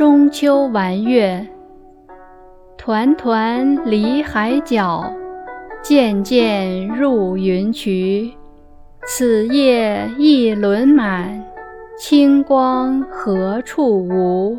中秋玩月，团团离海角，渐渐入云衢。此夜一轮满，清光何处无？